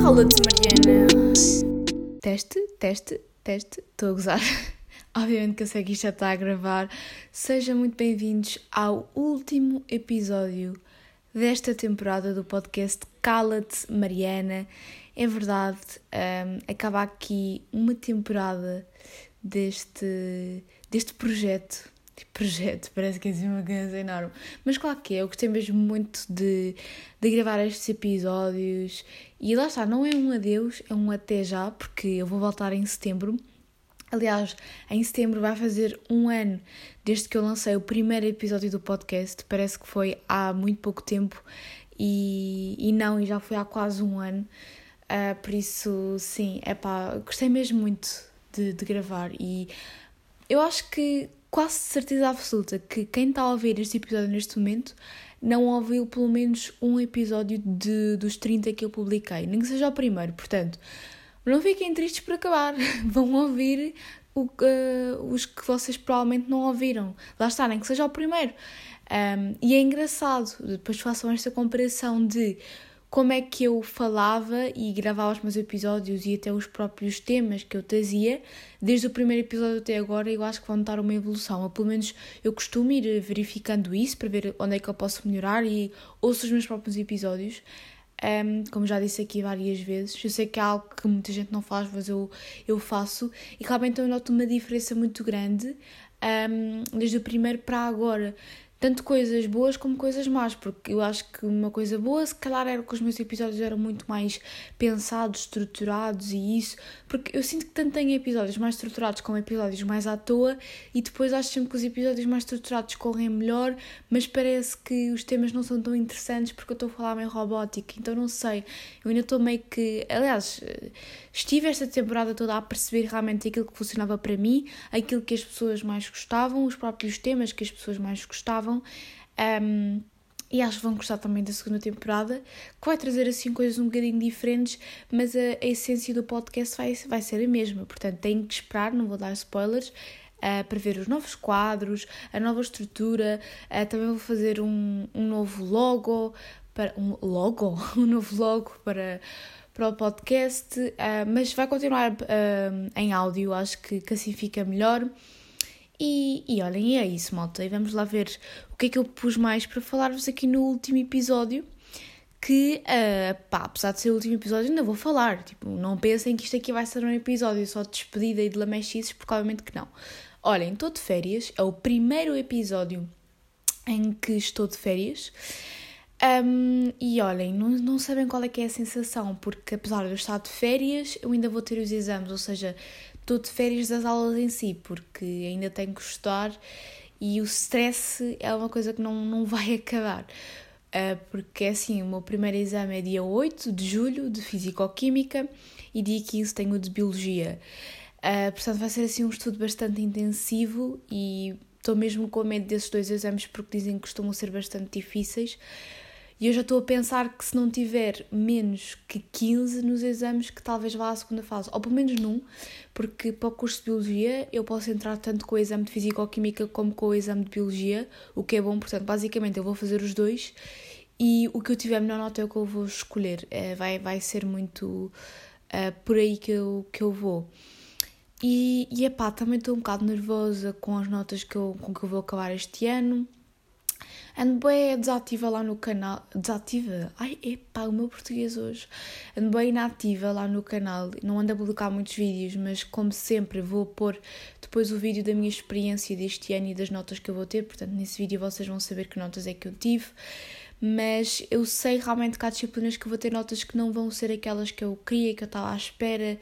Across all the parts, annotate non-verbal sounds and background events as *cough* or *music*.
Cala-te, Mariana. Teste, teste, teste. Estou a gozar. *laughs* Obviamente que eu sei que isto já está a gravar. Sejam muito bem-vindos ao último episódio desta temporada do podcast Cala-te, Mariana. É verdade, um, acaba aqui uma temporada deste, deste projeto Tipo, projeto, *laughs* parece que é assim uma coisa enorme. Mas claro que é, eu gostei mesmo muito de, de gravar estes episódios. E lá está, não é um adeus, é um até já, porque eu vou voltar em setembro. Aliás, em setembro vai fazer um ano desde que eu lancei o primeiro episódio do podcast. Parece que foi há muito pouco tempo e, e não, e já foi há quase um ano. Uh, por isso, sim, é pá, gostei mesmo muito de, de gravar e eu acho que quase certeza absoluta que quem está a ouvir este episódio neste momento não ouviu pelo menos um episódio de, dos 30 que eu publiquei, nem que seja o primeiro. Portanto, não fiquem tristes por acabar, *laughs* vão ouvir o, uh, os que vocês provavelmente não ouviram. Lá está, nem que seja o primeiro. Um, e é engraçado, depois façam esta comparação de como é que eu falava e gravava os meus episódios e até os próprios temas que eu trazia, desde o primeiro episódio até agora, eu acho que vão notar uma evolução. Ou pelo menos eu costumo ir verificando isso para ver onde é que eu posso melhorar e ouço os meus próprios episódios. Um, como já disse aqui várias vezes, eu sei que é algo que muita gente não faz, mas eu, eu faço, e realmente eu noto uma diferença muito grande um, desde o primeiro para agora tanto coisas boas como coisas más, porque eu acho que uma coisa boa, se calhar, era que os meus episódios eram muito mais pensados, estruturados e isso, porque eu sinto que tanto tenho episódios mais estruturados como episódios mais à toa, e depois acho sempre que os episódios mais estruturados correm melhor, mas parece que os temas não são tão interessantes porque eu estou a falar meio robótica, então não sei, eu ainda estou meio que. Aliás, estive esta temporada toda a perceber realmente aquilo que funcionava para mim, aquilo que as pessoas mais gostavam, os próprios temas que as pessoas mais gostavam. Um, e acho que vão gostar também da segunda temporada, que vai trazer assim coisas um bocadinho diferentes, mas a, a essência do podcast vai, vai ser a mesma. Portanto, têm que esperar, não vou dar spoilers, uh, para ver os novos quadros, a nova estrutura. Uh, também vou fazer um, um novo logo, para um logo, *laughs* um novo logo para para o podcast, uh, mas vai continuar uh, em áudio, acho que, que assim fica melhor. E, e olhem, é isso, malta. E vamos lá ver o que é que eu pus mais para falar-vos aqui no último episódio. Que, uh, pá, apesar de ser o último episódio, ainda vou falar. Tipo, não pensem que isto aqui vai ser um episódio só de despedida e de lamechices, porque obviamente que não. Olhem, estou de férias. É o primeiro episódio em que estou de férias. Um, e olhem, não, não sabem qual é que é a sensação, porque apesar de eu estar de férias, eu ainda vou ter os exames, ou seja, estou de férias das aulas em si, porque ainda tenho que estudar e o stress é uma coisa que não, não vai *laughs* acabar. Uh, porque é assim, o meu primeiro exame é dia 8 de julho de Físico-Química e dia 15 tenho o de Biologia. Uh, portanto, vai ser assim um estudo bastante intensivo e estou mesmo com medo desses dois exames porque dizem que costumam ser bastante difíceis. E eu já estou a pensar que se não tiver menos que 15 nos exames, que talvez vá à segunda fase, ou pelo menos num, porque para o curso de Biologia eu posso entrar tanto com o exame de Físico-Química como com o exame de Biologia, o que é bom, portanto, basicamente eu vou fazer os dois e o que eu tiver melhor nota é o que eu vou escolher. É, vai, vai ser muito uh, por aí que eu, que eu vou. E, e epá, também estou um bocado nervosa com as notas que eu, com que eu vou acabar este ano. Ando bem desativa lá no canal. Desativa? Ai, epá, o meu português hoje. Ando bem inativa lá no canal. Não ando a publicar muitos vídeos, mas como sempre vou pôr depois o vídeo da minha experiência deste ano e das notas que eu vou ter. Portanto, nesse vídeo vocês vão saber que notas é que eu tive. Mas eu sei realmente que há disciplinas que vou ter notas que não vão ser aquelas que eu queria, que eu estava à espera.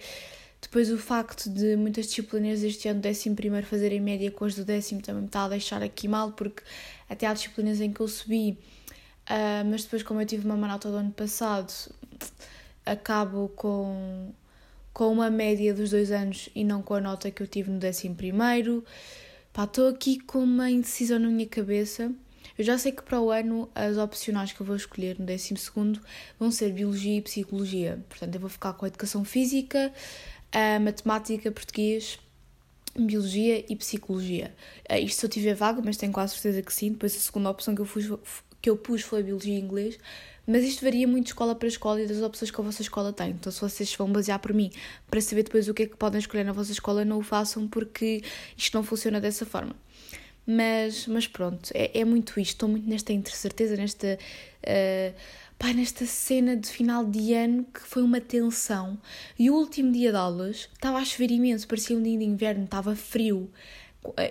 Depois o facto de muitas disciplinas este ano, décimo primeiro, fazerem média com as do décimo também me está a deixar aqui mal, porque até há disciplinas em que eu subi, uh, mas depois como eu tive uma nota do ano passado, acabo com, com uma média dos dois anos e não com a nota que eu tive no décimo primeiro. Pá, estou aqui com uma indecisão na minha cabeça. Eu já sei que para o ano as opcionais que eu vou escolher no 12 vão ser Biologia e Psicologia. Portanto, eu vou ficar com a Educação Física, a matemática, português, biologia e psicologia. Uh, isto se eu tiver vaga, mas tenho quase certeza que sim. Depois a segunda opção que eu, fui, que eu pus foi Biologia e Inglês, mas isto varia muito de escola para escola e das opções que a vossa escola tem. Então, se vocês vão basear por mim para saber depois o que é que podem escolher na vossa escola, não o façam porque isto não funciona dessa forma. Mas, mas pronto, é, é muito isto. Estou muito nesta incerteza, nesta. Uh, pá, nesta cena de final de ano que foi uma tensão. E o último dia de aulas estava a chover imenso, parecia um dia de inverno, estava frio.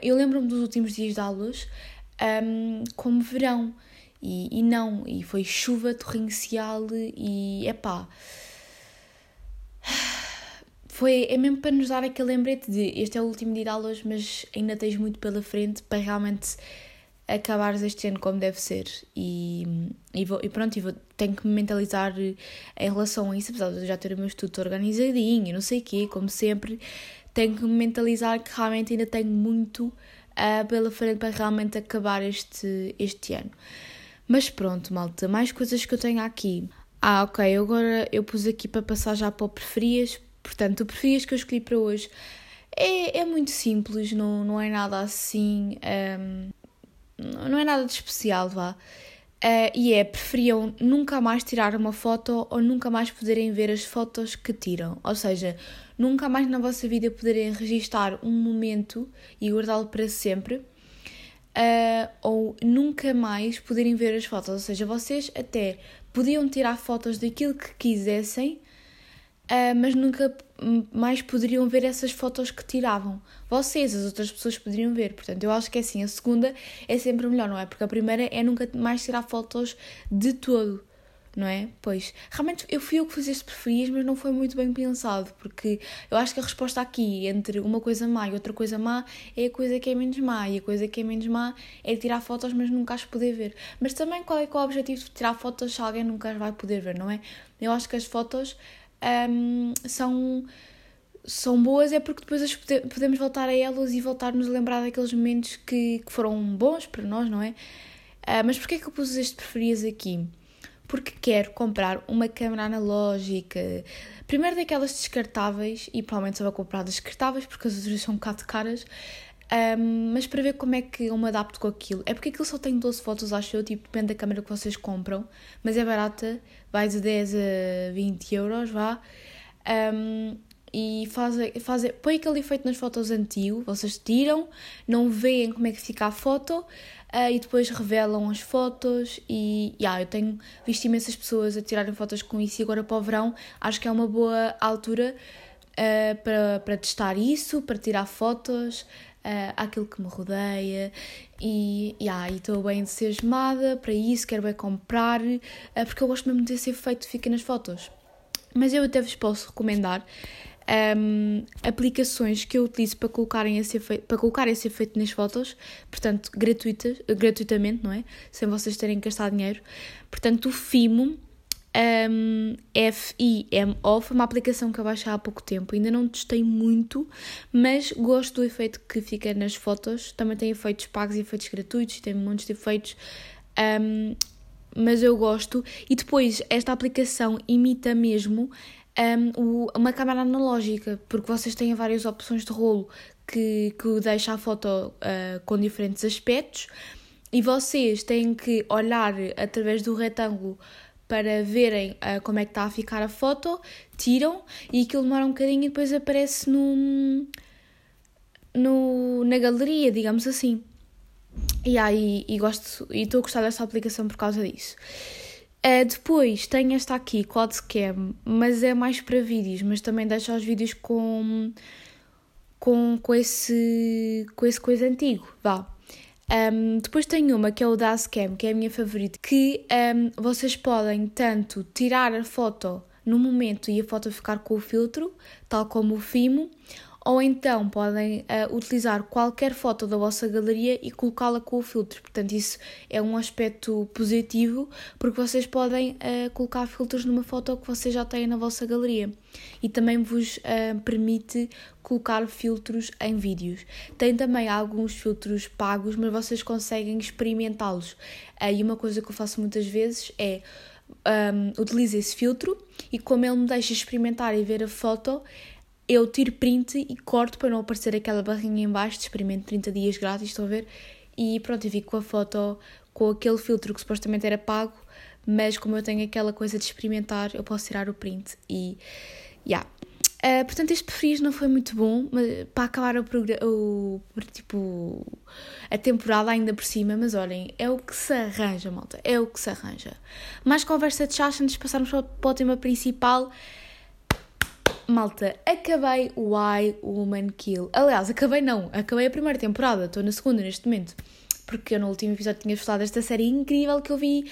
Eu lembro-me dos últimos dias de aulas um, como verão. E, e não, e foi chuva torrencial e epá. Foi, é mesmo para nos dar aquele lembrete de este é o último dia de aulas, mas ainda tens muito pela frente para realmente acabares este ano como deve ser. E, e, vou, e pronto, e vou, tenho que me mentalizar em relação a isso, apesar de eu já ter o meu estudo organizadinho, não sei o quê, como sempre, tenho que me mentalizar que realmente ainda tenho muito uh, pela frente para realmente acabar este, este ano. Mas pronto, malta, mais coisas que eu tenho aqui. Ah, ok, agora eu pus aqui para passar já para o preferias. Portanto, o preferias que eu escolhi para hoje é, é muito simples, não, não é nada assim. Um, não é nada de especial, vá. Uh, e é, preferiam nunca mais tirar uma foto ou nunca mais poderem ver as fotos que tiram. Ou seja, nunca mais na vossa vida poderem registar um momento e guardá-lo para sempre uh, ou nunca mais poderem ver as fotos. Ou seja, vocês até podiam tirar fotos daquilo que quisessem, uh, mas nunca mais poderiam ver essas fotos que tiravam. Vocês, as outras pessoas, poderiam ver. Portanto, eu acho que é assim. A segunda é sempre melhor, não é? Porque a primeira é nunca mais tirar fotos de todo não é? Pois, realmente eu fui eu que fiz este preferias, mas não foi muito bem pensado, porque eu acho que a resposta aqui entre uma coisa má e outra coisa má é a coisa que é menos má, e a coisa que é menos má é tirar fotos, mas nunca as poder ver. Mas também qual é, que é o objetivo de tirar fotos se alguém nunca as vai poder ver, não é? Eu acho que as fotos um, são são boas é porque depois podemos voltar a elas e voltar-nos a lembrar daqueles momentos que, que foram bons para nós, não é? Uh, mas porquê é que eu pus este preferias aqui? porque quero comprar uma câmera analógica. Primeiro daquelas descartáveis, e provavelmente só vou comprar descartáveis porque as outras são um bocado caras, um, mas para ver como é que eu me adapto com aquilo. É porque aquilo só tem 12 fotos, acho eu, tipo, depende da câmera que vocês compram, mas é barata, vai de 10 a 20 euros, vá. Um, e faz, faz, põe aquele efeito nas fotos antigo, vocês tiram, não veem como é que fica a foto, uh, e depois revelam as fotos e yeah, eu tenho visto imensas pessoas a tirarem fotos com isso e agora para o verão acho que é uma boa altura uh, para, para testar isso, para tirar fotos uh, àquilo que me rodeia e yeah, estou bem entusiasmada para isso, quero bem comprar uh, porque eu gosto mesmo desse efeito que fica nas fotos. Mas eu até vos posso recomendar um, aplicações que eu utilizo para, colocarem esse efeito, para colocar esse efeito nas fotos, portanto, gratuitas, gratuitamente, não é? Sem vocês terem que gastar dinheiro. Portanto, o Fimo, um, F-I-M-O, foi uma aplicação que eu baixei há pouco tempo. Ainda não testei muito, mas gosto do efeito que fica nas fotos. Também tem efeitos pagos e efeitos gratuitos, tem montes de efeitos. Um, mas eu gosto. E depois, esta aplicação imita mesmo um, uma câmera analógica, porque vocês têm várias opções de rolo que, que deixa a foto uh, com diferentes aspectos e vocês têm que olhar através do retângulo para verem uh, como é que está a ficar a foto, tiram e aquilo demora um bocadinho e depois aparece no, no, na galeria, digamos assim. E aí, e gosto, e estou a gostar dessa aplicação por causa disso. Uh, depois tenho esta aqui, Quadcam, mas é mais para vídeos, mas também deixa os vídeos com, com, com, esse, com esse coisa antigo, vá. Um, depois tenho uma que é o Dazcam, que é a minha favorita, que um, vocês podem tanto tirar a foto no momento e a foto ficar com o filtro, tal como o Fimo, ou então podem uh, utilizar qualquer foto da vossa galeria e colocá-la com o filtro. Portanto, isso é um aspecto positivo porque vocês podem uh, colocar filtros numa foto que vocês já têm na vossa galeria e também vos uh, permite colocar filtros em vídeos. Tem também alguns filtros pagos, mas vocês conseguem experimentá-los. e uma coisa que eu faço muitas vezes é um, utilizo esse filtro e como ele me deixa experimentar e ver a foto, eu tiro print e corto para não aparecer aquela barrinha em baixo experimento 30 dias grátis, estão a ver? E pronto, eu fico com a foto com aquele filtro que supostamente era pago, mas como eu tenho aquela coisa de experimentar, eu posso tirar o print e. Yeah. Uh, portanto, este preferias não foi muito bom mas, para acabar o, tipo, a temporada ainda por cima, mas olhem, é o que se arranja, malta, é o que se arranja. Mais conversa de chá antes de passarmos para o tema principal. Malta, acabei o I Woman Kill. Aliás, acabei não, acabei a primeira temporada, estou na segunda neste momento. Porque eu no último episódio tinha falado desta série incrível que eu vi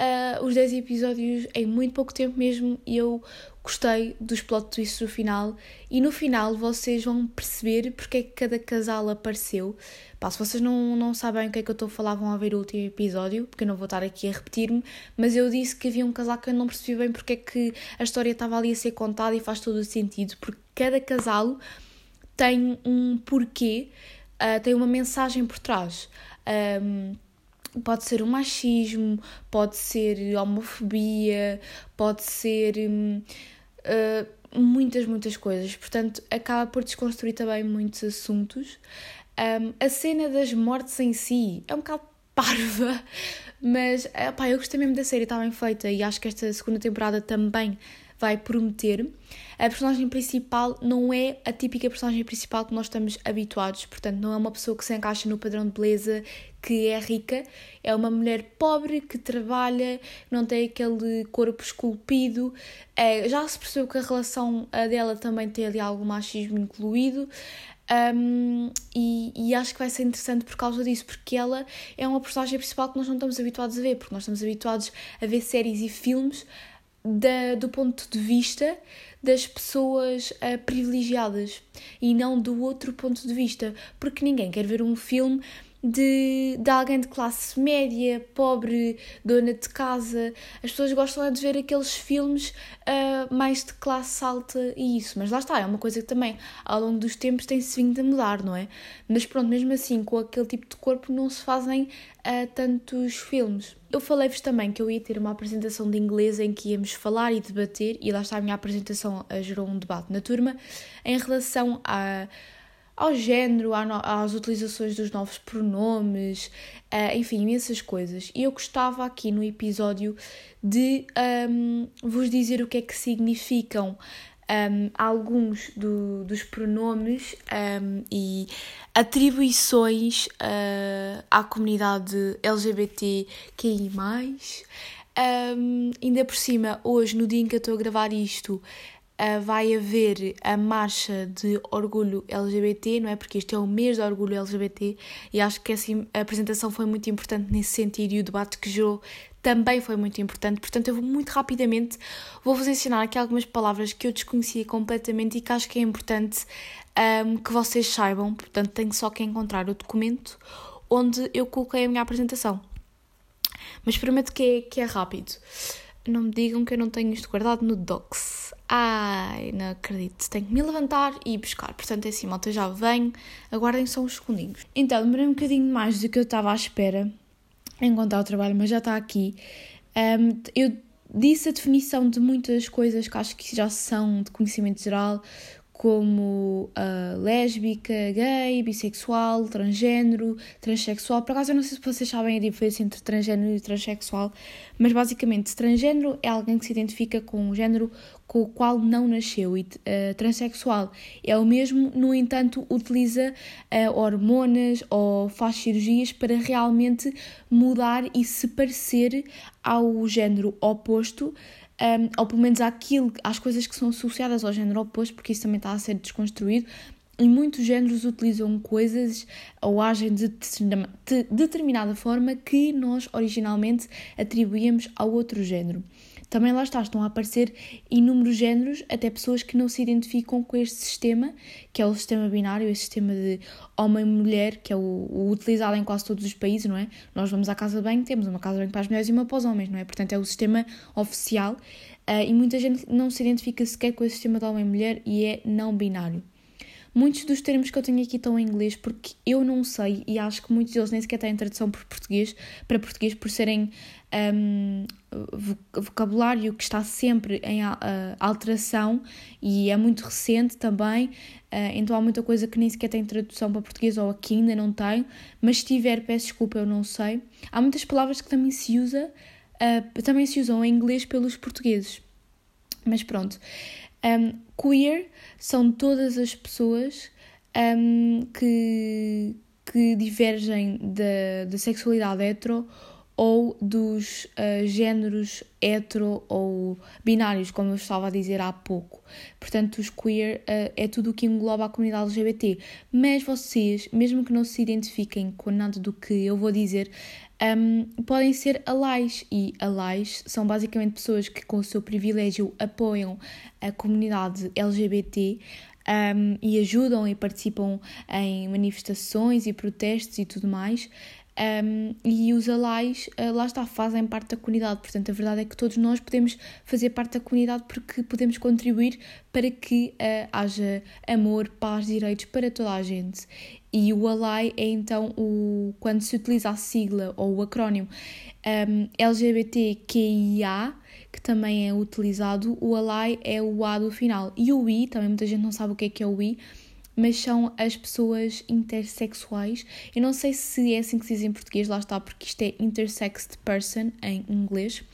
uh, os 10 episódios em muito pouco tempo mesmo e eu gostei dos plot twists do final e no final vocês vão perceber porque é que cada casal apareceu. Pá, se vocês não, não sabem o que é que eu estou a falar, vão ver o último episódio, porque eu não vou estar aqui a repetir-me, mas eu disse que havia um casal que eu não percebi bem porque é que a história estava ali a ser contada e faz todo o sentido, porque cada casal tem um porquê, uh, tem uma mensagem por trás. Um, pode ser o machismo, pode ser homofobia, pode ser uh, muitas, muitas coisas. Portanto, acaba por desconstruir também muitos assuntos. Um, a cena das mortes em si é um bocado *laughs* parva, mas pá, eu gostei mesmo da série, está bem feita e acho que esta segunda temporada também vai prometer. A personagem principal não é a típica personagem principal que nós estamos habituados, portanto, não é uma pessoa que se encaixa no padrão de beleza que é rica, é uma mulher pobre que trabalha, não tem aquele corpo esculpido. É, já se percebeu que a relação dela também tem ali algum machismo incluído. Um, e, e, acho que vai ser interessante por causa disso, porque ela é uma personagem principal que nós não estamos habituados a ver, porque nós estamos habituados a ver séries e filmes da, do ponto de vista das pessoas uh, privilegiadas e não do outro ponto de vista, porque ninguém quer ver um filme de, de alguém de classe média, pobre, dona de casa. As pessoas gostam é de ver aqueles filmes uh, mais de classe alta e isso. Mas lá está, é uma coisa que também ao longo dos tempos tem-se vindo a mudar, não é? Mas pronto, mesmo assim, com aquele tipo de corpo não se fazem uh, tantos filmes. Eu falei-vos também que eu ia ter uma apresentação de inglês em que íamos falar e debater, e lá está a minha apresentação, gerou um debate na turma, em relação a ao género, às utilizações dos novos pronomes, uh, enfim, imensas coisas. E eu gostava aqui no episódio de um, vos dizer o que é que significam um, alguns do, dos pronomes um, e atribuições uh, à comunidade LGBTQI. Um, ainda por cima, hoje, no dia em que eu estou a gravar isto, uh, vai haver a marcha de orgulho LGBT, não é? Porque este é o mês de orgulho LGBT e acho que essa apresentação foi muito importante nesse sentido e o debate que gerou também foi muito importante. Portanto, eu vou muito rapidamente vou-vos ensinar aqui algumas palavras que eu desconhecia completamente e que acho que é importante um, que vocês saibam. Portanto, tenho só que encontrar o documento onde eu coloquei a minha apresentação. Mas prometo que é, que é rápido. Não me digam que eu não tenho isto guardado no Docs. Ai, não acredito. Tenho que me levantar e buscar. Portanto, é assim, malta, já venho. Aguardem só uns segundinhos. Então, demorei um bocadinho mais do que eu estava à espera encontrar o trabalho, mas já está aqui. Um, eu disse a definição de muitas coisas que acho que já são de conhecimento geral, como uh, lésbica, gay, bissexual, transgênero, transexual. Por acaso eu não sei se vocês sabem a diferença entre transgênero e transexual, mas basicamente transgênero é alguém que se identifica com um género com o qual não nasceu e uh, transexual é o mesmo, no entanto utiliza uh, hormonas ou faz cirurgias para realmente mudar e se parecer ao género oposto um, ou pelo menos àquilo, às coisas que são associadas ao género oposto, porque isso também está a ser desconstruído. E muitos géneros utilizam coisas ou agem de determinada forma que nós originalmente atribuímos ao outro género. Também lá está, estão a aparecer inúmeros géneros, até pessoas que não se identificam com este sistema, que é o sistema binário, este sistema de homem-mulher, que é o, o, utilizado em quase todos os países, não é? Nós vamos à casa de banho, temos uma casa de banho para as mulheres e uma para os homens, não é? Portanto, é o sistema oficial uh, e muita gente não se identifica sequer com esse sistema de homem-mulher e é não binário. Muitos dos termos que eu tenho aqui estão em inglês porque eu não sei e acho que muitos deles nem sequer têm tradução por português, para português por serem um, vocabulário que está sempre em alteração e é muito recente também, uh, então há muita coisa que nem sequer tem tradução para português ou aqui ainda não tem, mas se tiver, peço desculpa, eu não sei. Há muitas palavras que também se usa, uh, também se usam em inglês pelos portugueses. Mas pronto. Um, queer são todas as pessoas um, que, que divergem da, da sexualidade hetero ou dos uh, géneros hetero ou binários, como eu estava a dizer há pouco. Portanto, os queer uh, é tudo o que engloba a comunidade LGBT. Mas vocês, mesmo que não se identifiquem com nada do que eu vou dizer, um, podem ser allies. E allies são basicamente pessoas que, com o seu privilégio, apoiam a comunidade LGBT. Um, e ajudam e participam em manifestações e protestos e tudo mais. Um, e os alais, uh, lá está, fazem parte da comunidade. Portanto, a verdade é que todos nós podemos fazer parte da comunidade porque podemos contribuir para que uh, haja amor, paz, direitos para toda a gente. E o ALAI é então o quando se utiliza a sigla ou o acrónimo um, LGBTQIA, que também é utilizado, o ALAI é o A do final. E o I, também muita gente não sabe o que é que é o I, mas são as pessoas intersexuais. Eu não sei se é assim que se diz em português, lá está, porque isto é intersexed person em inglês,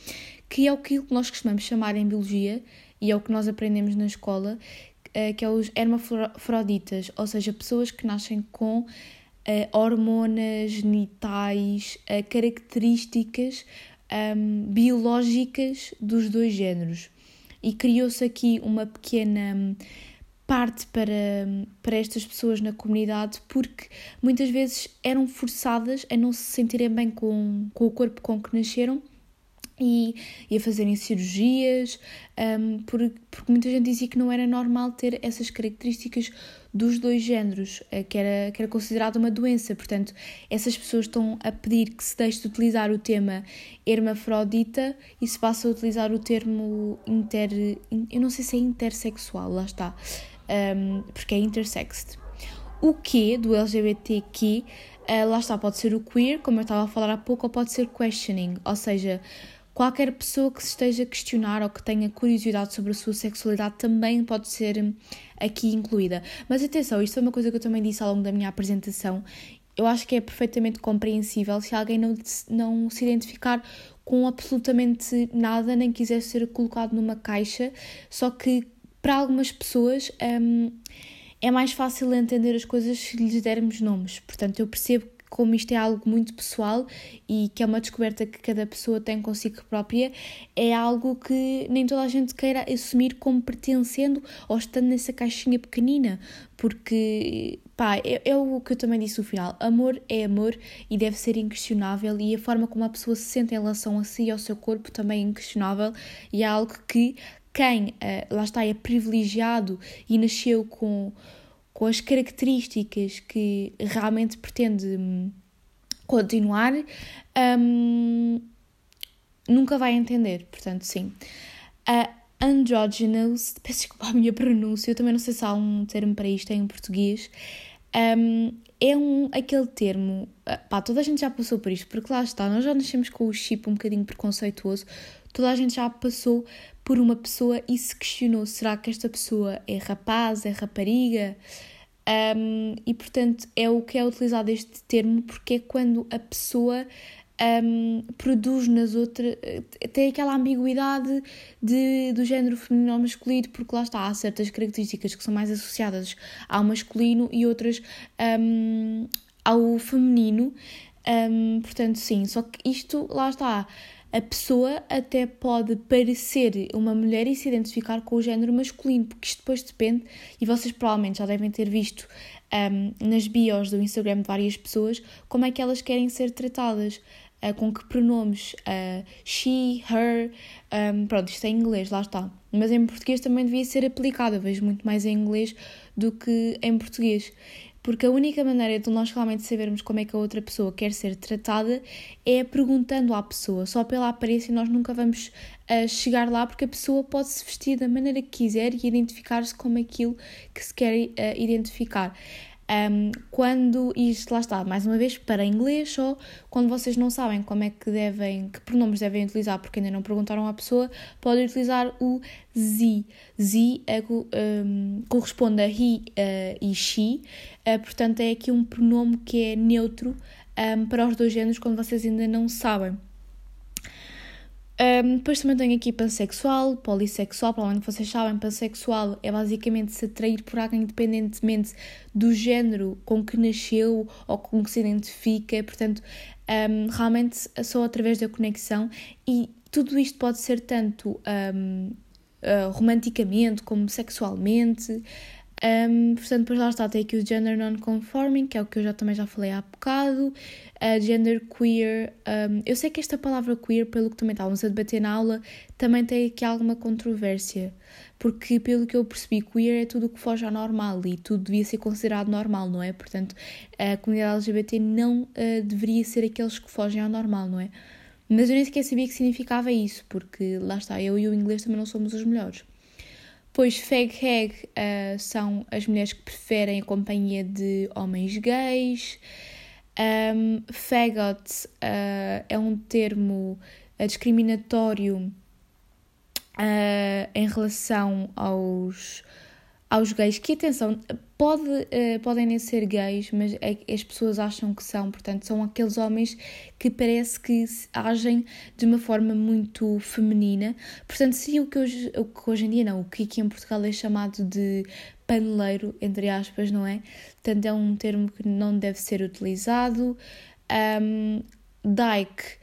que é o que nós costumamos chamar em biologia e é o que nós aprendemos na escola, eh, que é os hermafroditas, ou seja, pessoas que nascem com uh, hormonas genitais, uh, características um, biológicas dos dois géneros. E criou-se aqui uma pequena parte para, para estas pessoas na comunidade porque muitas vezes eram forçadas a não se sentirem bem com, com o corpo com que nasceram e, e a fazerem cirurgias, um, porque, porque muita gente dizia que não era normal ter essas características dos dois géneros, eh, que era, que era considerada uma doença. Portanto, essas pessoas estão a pedir que se deixe de utilizar o tema hermafrodita e se passe a utilizar o termo inter. Eu não sei se é intersexual, lá está um, porque é intersexed. O que do LGBTQ, uh, lá está, pode ser o queer, como eu estava a falar há pouco, ou pode ser questioning, ou seja, qualquer pessoa que se esteja a questionar ou que tenha curiosidade sobre a sua sexualidade também pode ser hum, aqui incluída. Mas atenção, isto é uma coisa que eu também disse ao longo da minha apresentação. Eu acho que é perfeitamente compreensível se alguém não, não se identificar com absolutamente nada, nem quiser ser colocado numa caixa, só que para algumas pessoas um, é mais fácil entender as coisas se lhes dermos nomes. Portanto, eu percebo como isto é algo muito pessoal e que é uma descoberta que cada pessoa tem consigo própria, é algo que nem toda a gente queira assumir como pertencendo ou estando nessa caixinha pequenina, porque pá, é, é o que eu também disse no final: amor é amor e deve ser inquestionável, e a forma como a pessoa se sente em relação a si e ao seu corpo também é inquestionável, e é algo que quem uh, lá está é privilegiado e nasceu com, com as características que realmente pretende um, continuar, um, nunca vai entender. Portanto, sim. Uh, androgynous, *laughs* peço desculpa a minha pronúncia, eu também não sei se há um termo para isto em português. Um, é um, aquele termo, ah, pá, toda a gente já passou por isto, porque lá está, nós já nascemos com o chip um bocadinho preconceituoso, toda a gente já passou por uma pessoa e se questionou: será que esta pessoa é rapaz, é rapariga? Um, e portanto é o que é utilizado este termo porque é quando a pessoa um, produz nas outras. tem aquela ambiguidade de, do género feminino ou masculino, porque lá está, há certas características que são mais associadas ao masculino e outras um, ao feminino. portanto, sim, só que isto, lá está a pessoa até pode parecer uma mulher e se identificar com o género masculino, porque isto depois depende, e vocês provavelmente já devem ter visto um, nas bios do Instagram de várias pessoas como é que elas querem ser tratadas. Uh, com que pronomes? Uh, she, her, um, pronto, isto é em inglês, lá está. Mas em português também devia ser aplicado, eu vejo muito mais em inglês do que em português. Porque a única maneira de nós realmente sabermos como é que a outra pessoa quer ser tratada é perguntando à pessoa. Só pela aparência nós nunca vamos uh, chegar lá, porque a pessoa pode se vestir da maneira que quiser e identificar-se como aquilo que se quer uh, identificar. Um, quando, isto lá está, mais uma vez, para inglês só, quando vocês não sabem como é que devem, que pronomes devem utilizar, porque ainda não perguntaram à pessoa, podem utilizar o Z. Z é, um, corresponde a he uh, e she, uh, portanto é aqui um pronome que é neutro um, para os dois géneros quando vocês ainda não sabem. Um, depois também tenho aqui pansexual, polissexual, provavelmente vocês sabem, pansexual é basicamente se atrair por alguém independentemente do género com que nasceu ou com que se identifica, portanto, um, realmente só através da conexão e tudo isto pode ser tanto um, uh, ah, romanticamente como sexualmente, um, portanto, depois lá está, tem aqui o gender non-conforming, que é o que eu já também já falei há bocado, uh, gender queer. Um, eu sei que esta palavra queer, pelo que também estávamos a debater na aula, também tem aqui alguma controvérsia, porque pelo que eu percebi, queer é tudo o que foge ao normal e tudo devia ser considerado normal, não é? Portanto, a comunidade LGBT não uh, deveria ser aqueles que fogem ao normal, não é? Mas eu nem sequer sabia que significava isso, porque lá está, eu e o inglês também não somos os melhores. Pois fag-hag uh, são as mulheres que preferem a companhia de homens gays. Um, fagot uh, é um termo uh, discriminatório em relação aos aos gays, que atenção, pode, uh, podem nem ser gays, mas é, as pessoas acham que são, portanto, são aqueles homens que parece que agem de uma forma muito feminina. Portanto, seria o que hoje, o que hoje em dia não, o que aqui em Portugal é chamado de paneleiro, entre aspas, não é? Portanto, é um termo que não deve ser utilizado. Um, dyke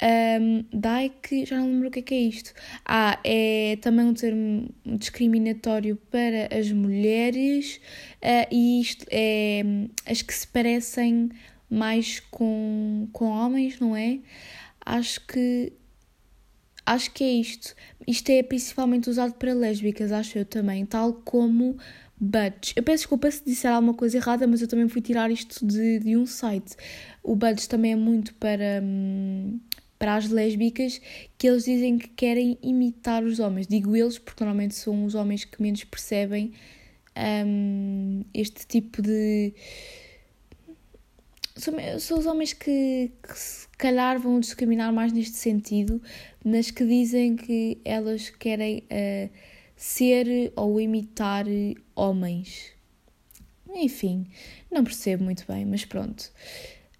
um, DAIC, já não lembro o que é, que é isto. Ah, é também um termo discriminatório para as mulheres uh, e isto é as que se parecem mais com, com homens, não é? Acho que acho que é isto. Isto é principalmente usado para lésbicas, acho eu também, tal como Buds. Eu peço desculpa se disser alguma coisa errada, mas eu também fui tirar isto de, de um site. O Buds também é muito para. Hum, para as lésbicas que eles dizem que querem imitar os homens. Digo eles porque normalmente são os homens que menos percebem um, este tipo de. São, são os homens que, que se calhar vão discriminar mais neste sentido, mas que dizem que elas querem uh, ser ou imitar homens. Enfim, não percebo muito bem, mas pronto.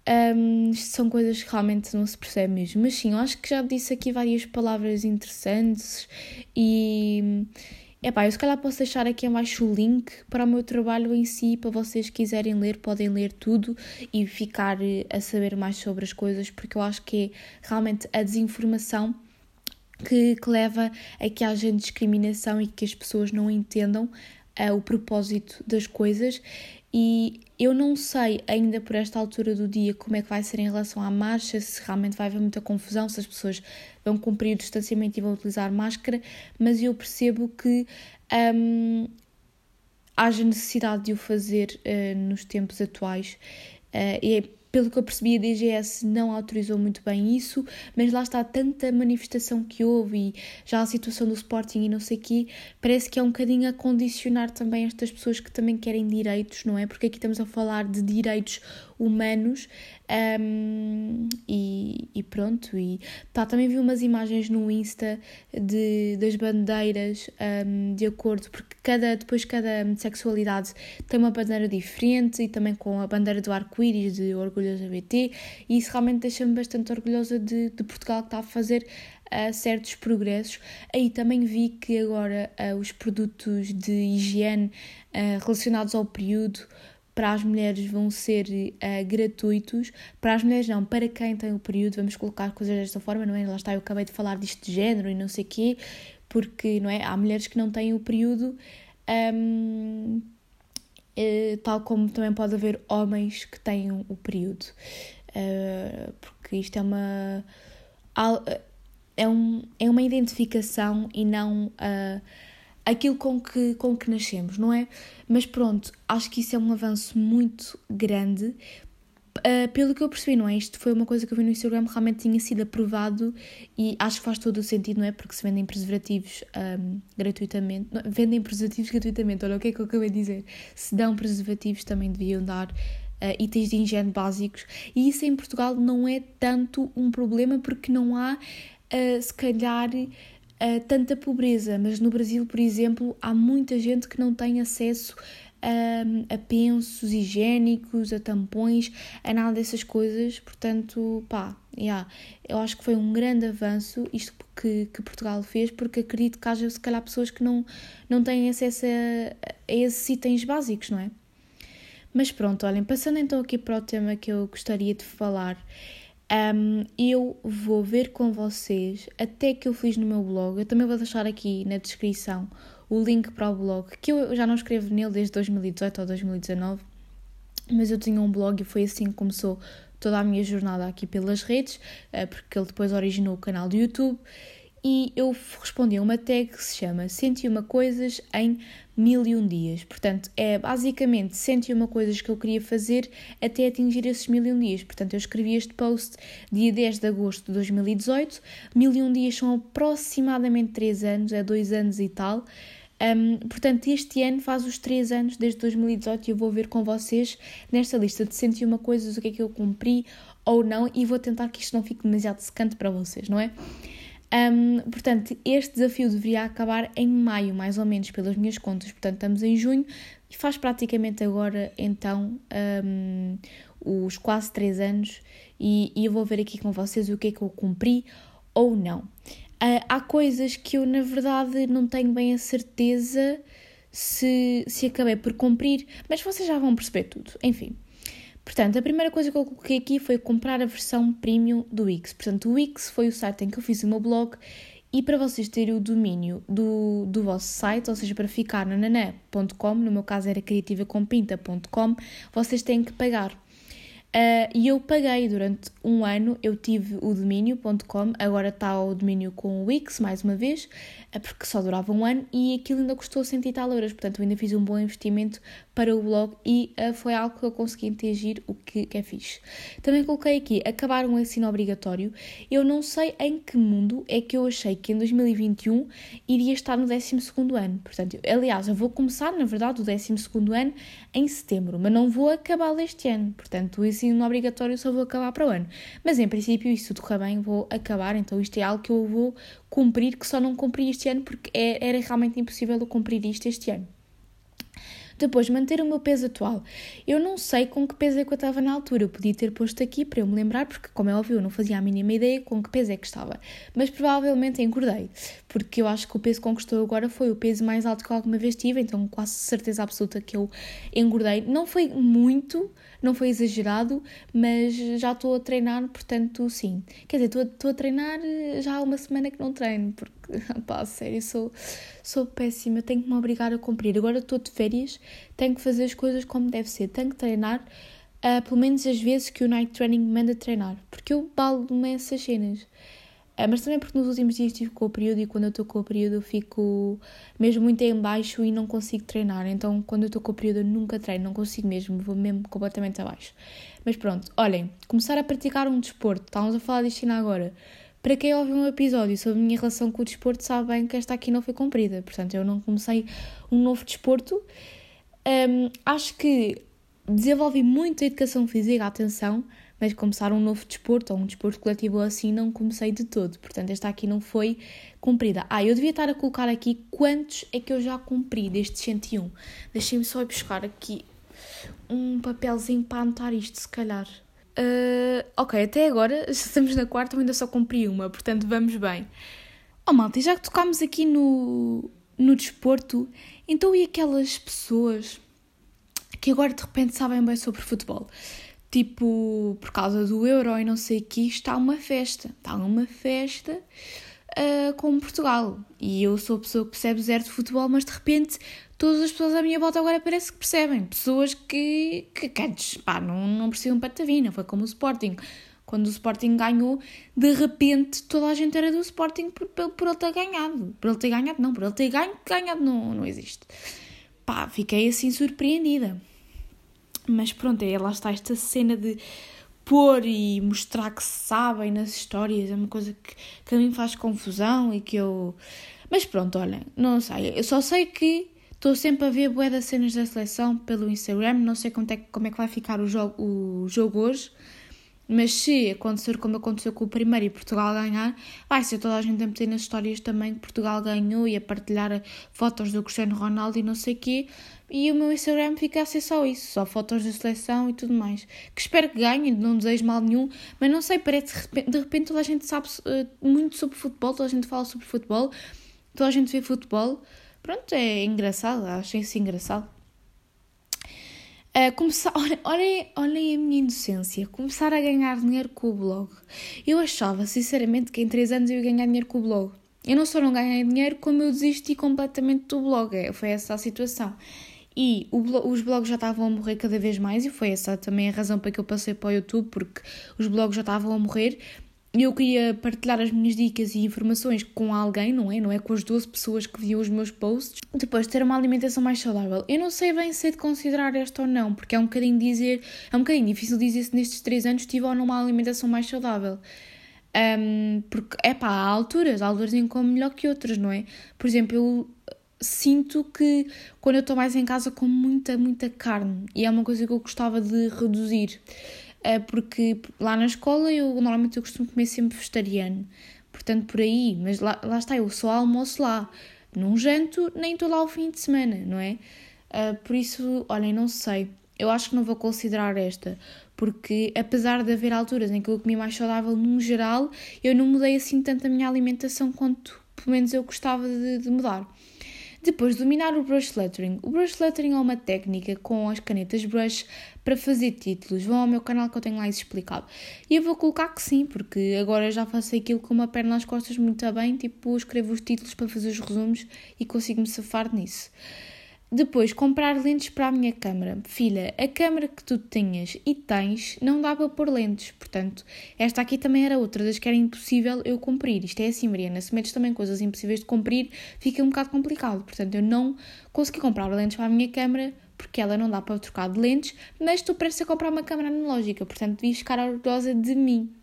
Um, são coisas que realmente não se percebe mesmo. Mas sim, eu acho que já disse aqui várias palavras interessantes e. Epá, eu se calhar posso deixar aqui abaixo o link para o meu trabalho em si, para vocês quiserem ler, podem ler tudo e ficar eh, a saber mais sobre as coisas, porque eu acho que é realmente a desinformação que, que leva a que haja discriminação e que as pessoas não entendam uh, o propósito das coisas e eu não sei ainda por esta altura do dia como é que vai ser em relação à marcha, se realmente vai haver muita confusão, se as pessoas vão cumprir o distanciamento e vão utilizar máscara, mas eu percebo que um, haja necessidade de o fazer uh, nos tempos atuais. Uh, e é pelo que eu percebi, a DGS não autorizou muito bem isso, mas lá está tanta manifestação que houve e já a situação do Sporting e não sei o quê, parece que é um bocadinho a condicionar também estas pessoas que também querem direitos, não é? Porque aqui estamos a falar de direitos humanos um, e, e, pronto. E tá, também vi umas imagens no Insta de, das bandeiras um, de acordo, porque cada, depois cada sexualidade tem uma bandeira diferente e também com a bandeira do arco-íris de orgulho LGBT, e isso realmente deixa-me bastante orgulhosa de, de Portugal que está a fazer uh, certos progressos. Aí também vi que agora uh, os produtos de higiene uh, relacionados ao período para as mulheres vão ser uh, gratuitos, para as mulheres não, para quem tem o período, vamos colocar coisas desta forma, não é? Lá está, eu acabei de falar disto de género e não sei o quê, porque, não é? Há mulheres que não têm o período, um, uh, eh, tal como também pode haver homens que têm o período, uh, porque isto é uma... É, um, é uma identificação e não a aquilo com que, com que nascemos, não é? Mas pronto, acho que isso é um avanço muito grande. Uh, pelo que eu percebi, não é? Isto foi uma coisa que eu vi no Instagram, realmente tinha sido aprovado e acho que faz todo o sentido, não é? Porque se vendem preservativos um, gratuitamente, não, vendem preservativos gratuitamente, olha o que é que eu acabei de dizer. Se dão preservativos, também deviam dar uh, itens de higiene básicos. E isso em Portugal não é tanto um problema porque não há, uh, se calhar, uh, tanta pobreza. Mas no Brasil, por exemplo, há muita gente que não tem acesso a, a pensos higiênicos, a tampões, a nada dessas coisas. Portanto, pá, yeah, eu acho que foi um grande avanço isto que, que Portugal fez, porque acredito que haja se calhar pessoas que não, não têm acesso a, a esses itens básicos, não é? Mas pronto, olhem, passando então aqui para o tema que eu gostaria de falar, um, eu vou ver com vocês até que eu fiz no meu blog. Eu também vou deixar aqui na descrição o link para o blog, que eu já não escrevo nele desde 2018 ou 2019, mas eu tinha um blog e foi assim que começou toda a minha jornada aqui pelas redes, eh, porque ele depois originou o canal do YouTube e eu respondi a uma tag que se chama 101 coisas em 1001 dias. Portanto, é basicamente 101 coisas que eu queria fazer até atingir esses 1001 dias. Portanto, eu escrevi este post dia 10 de agosto de 2018. 1001 dias são aproximadamente 3 anos, é 2 anos e tal. Um, portanto, este ano faz os 3 anos desde 2018 e eu vou ver com vocês nesta lista de 101 coisas o que é que eu cumpri ou não e vou tentar que isto não fique demasiado secante para vocês, não é? Um, portanto, este desafio deveria acabar em maio, mais ou menos, pelas minhas contas. Portanto, estamos em junho e faz praticamente agora, então, um, os quase 3 anos. E, e, eu vou ver aqui com vocês o que é que eu cumpri ou não. Uh, há coisas que eu, na verdade, não tenho bem a certeza se, se acabei por cumprir, mas vocês já vão perceber tudo. Enfim. Portanto, a primeira coisa que eu coloquei aqui foi comprar a versão premium do Wix. Portanto, o Wix foi o site em que eu fiz o meu blog e para vocês terem o domínio do, do vosso site, ou seja, para ficar na nané.com, no meu caso era criativacompinta.com, vocês têm que pagar. Uh, e eu paguei durante um ano, eu tive o domínio.com, agora está o domínio com o Wix, mais uma vez, uh, porque só durava um ano e aquilo ainda custou 100 e tal euros, portanto eu ainda fiz um bom investimento para o blog e uh, foi algo que eu consegui interagir, o que, que é fixe. Também coloquei aqui, acabar um ensino obrigatório, eu não sei em que mundo é que eu achei que em 2021 iria estar no 12 ano, portanto, aliás, eu vou começar, na verdade, o 12 ano em setembro, mas não vou acabar este ano, portanto, o ensino obrigatório só vou acabar para o ano. Mas em princípio, isso tudo bem, vou acabar, então isto é algo que eu vou cumprir, que só não cumpri este ano porque é, era realmente impossível eu cumprir isto este ano. Depois, manter o meu peso atual. Eu não sei com que peso é que eu estava na altura. Eu podia ter posto aqui para eu me lembrar, porque, como é óbvio, eu não fazia a mínima ideia com que peso é que estava. Mas provavelmente engordei, porque eu acho que o peso que estou agora foi o peso mais alto que alguma vez tive, então quase certeza absoluta que eu engordei. Não foi muito, não foi exagerado, mas já estou a treinar, portanto, sim. Quer dizer, estou, estou a treinar já há uma semana que não treino, porque, *laughs* pá, sério, sou, sou péssima, tenho que me obrigar a cumprir. Agora estou de férias, tenho que fazer as coisas como deve ser, tenho que treinar. Uh, pelo menos as vezes que o night training me manda treinar, porque eu baldo-me essas cenas. É, mas também porque nos últimos dias estive com o período e quando eu estou com o período eu fico mesmo muito em baixo e não consigo treinar. Então quando eu estou com o período eu nunca treino, não consigo mesmo, vou mesmo completamente abaixo. Mas pronto, olhem, começar a praticar um desporto, estávamos a falar disto ainda agora. Para quem ouviu um episódio sobre a minha relação com o desporto sabe bem que esta aqui não foi cumprida. Portanto, eu não comecei um novo desporto. Um, acho que desenvolvi muito a educação física, atenção, mas começar um novo desporto ou um desporto coletivo assim não comecei de todo. Portanto, esta aqui não foi cumprida. Ah, eu devia estar a colocar aqui quantos é que eu já cumpri destes 101. Deixem-me só ir buscar aqui um papelzinho para anotar isto, se calhar. Uh, ok, até agora *laughs* estamos na quarta, eu ainda só cumpri uma, portanto vamos bem. Oh malta, já que tocámos aqui no, no desporto, então e aquelas pessoas que agora de repente sabem bem sobre futebol? tipo, por causa do euro e não sei o que, está uma festa. Está uma festa uh, com Portugal. E eu sou a pessoa que percebe zero de futebol, mas de repente todas as pessoas à minha volta agora parece que percebem. Pessoas que, que antes, pá, não, não percebiam patavina. Foi como o Sporting. Quando o Sporting ganhou, de repente toda a gente era do Sporting por, por, por ele ter ganhado. Por ele ter ganhado, não, por ele ter ganho, ganhado não, não existe. Pá, fiquei assim surpreendida. Mas pronto, é, lá está esta cena de pôr e mostrar que sabem nas histórias, é uma coisa que, que a mim faz confusão e que eu. Mas pronto, olhem, não sei. Eu só sei que estou sempre a ver bué das cenas da seleção pelo Instagram, não sei como é, como é que vai ficar o jogo, o jogo hoje. Mas se acontecer como aconteceu com o primeiro e Portugal ganhar, vai ser toda a gente a meter nas histórias também que Portugal ganhou e a partilhar fotos do Cristiano Ronaldo e não sei o quê. E o meu Instagram fica a ser só isso, só fotos da seleção e tudo mais. Que espero que ganhem, não desejo mal nenhum, mas não sei, parece de repente, toda a gente sabe uh, muito sobre futebol, toda a gente fala sobre futebol, toda a gente vê futebol. Pronto, é engraçado, acho isso engraçado. Uh, começar, *laughs* olhem, olhem, olhem a minha inocência, começar a ganhar dinheiro com o blog. Eu achava, sinceramente, que em 3 anos eu ia ganhar dinheiro com o blog. Eu não só não ganhei dinheiro, como eu desisti completamente do blog. É, foi essa a situação. E os blogs já estavam a morrer cada vez mais, e foi essa também a razão para que eu passei para o YouTube, porque os blogs já estavam a morrer eu queria partilhar as minhas dicas e informações com alguém, não é? Não é com as 12 pessoas que viam os meus posts. Depois, ter uma alimentação mais saudável. Eu não sei bem se é de considerar esta ou não, porque é um bocadinho dizer, é um bocadinho difícil dizer se nestes 3 anos tive ou não uma alimentação mais saudável. Um, porque, é pá, há alturas, há alturas em que como melhor que outras, não é? Por exemplo, eu sinto que quando eu estou mais em casa como muita, muita carne e é uma coisa que eu gostava de reduzir. Eh, porque lá na escola eu normalmente eu costumo comer sempre vegetariano, portanto por aí, mas lá, lá está, eu só almoço lá, não janto, nem estou lá ao fim de semana, não é? Uh, por isso, olhem, não sei, eu acho que não vou considerar esta, porque apesar de haver alturas em que eu comi mais saudável no geral, eu não mudei assim tanto a minha alimentação quanto pelo menos eu gostava de, de mudar. Depois, dominar o brush lettering. O brush lettering é uma técnica com as canetas brush para fazer títulos. Vão ao meu canal que eu tenho lá isso explicado. E eu vou colocar que sim, porque agora já faço aquilo com uma perna nas costas muito bem. Tipo, escrevo os títulos para fazer os resumos e consigo-me safar nisso. Depois, comprar lentes para a minha câmera. Filha, a câmera que tu tenhas e tens não dá para pôr lentes. Portanto, esta aqui também era outra das que era impossível eu cumprir. Isto é assim, Mariana. Se metes também coisas impossíveis de cumprir, fica um bocado complicado. Portanto, eu não consegui comprar lentes para a minha câmera porque ela não dá para trocar de lentes, mas estou prestes a comprar uma câmera analógica. Portanto, devias ficar orgulhosa de mim.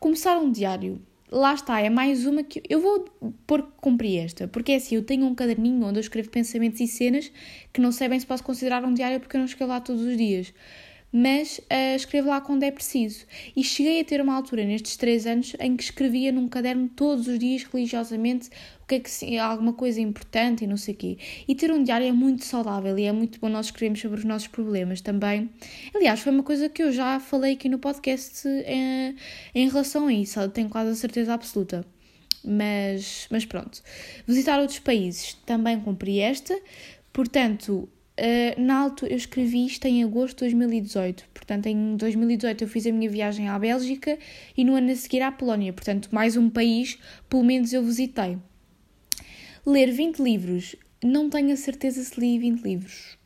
Começar um diário lá está, é mais uma que eu vou pôr que cumpri esta, porque é assim, eu tenho um caderninho onde eu escrevo pensamentos e cenas que não sei bem se posso considerar um diário porque eu não escrevo lá todos os dias mas uh, escrevo lá quando é preciso. E cheguei a ter uma altura nestes três anos em que escrevia num caderno todos os dias religiosamente o que é que alguma coisa importante e não sei o quê. E ter um diário é muito saudável e é muito bom nós escrevermos sobre os nossos problemas também. Aliás, foi uma coisa que eu já falei aqui no podcast em, eh, em relação a isso, tenho quase a certeza absoluta. Mas, mas pronto. Visitar outros países também cumpri esta. Portanto, Uh, na altura, eu escrevi isto em agosto de 2018, portanto, em 2018 eu fiz a minha viagem à Bélgica e no ano a seguir à Polónia, portanto, mais um país, pelo menos eu visitei. Ler 20 livros, não tenho a certeza se li 20 livros.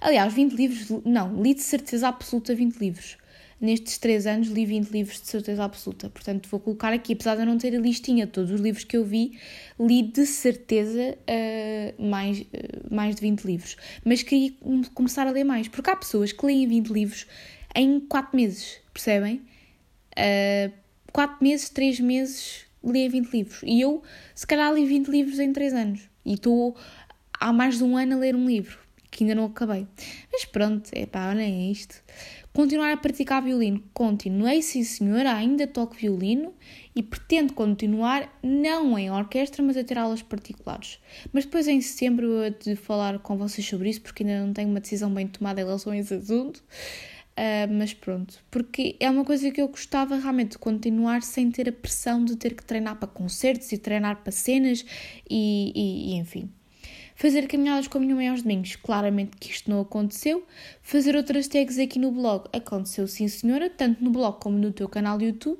Aliás, 20 livros, não, li de certeza absoluta 20 livros nestes três anos li 20 livros de certeza absoluta. Portanto, vou colocar aqui, apesar de eu não ter a listinha de todos os livros que eu vi, li de certeza uh, mais, uh, mais de 20 livros. Mas queria começar a ler mais, porque há pessoas que leem 20 livros em 4 meses, percebem? Uh, 4 meses, 3 meses, leem 20 livros. E eu, se calhar, li 20 livros em 3 anos. E estou há mais de um ano a ler um livro, que ainda não acabei. Mas pronto, é pá, olhem isto. Continuar a praticar violino. Continuei, sim senhora, ainda toco violino e pretendo continuar, não em orquestra, mas a ter aulas particulares. Mas depois em setembro eu de falar com vocês sobre isso, porque ainda não tenho uma decisão bem tomada em relação a esse assunto. Uh, mas pronto, porque é uma coisa que eu gostava realmente de continuar sem ter a pressão de ter que treinar para concertos e treinar para cenas e, e, e enfim. Fazer caminhadas com a minha mãe aos domingos, claramente que isto não aconteceu. Fazer outras tags aqui no blog, aconteceu sim senhora, tanto no blog como no teu canal do YouTube.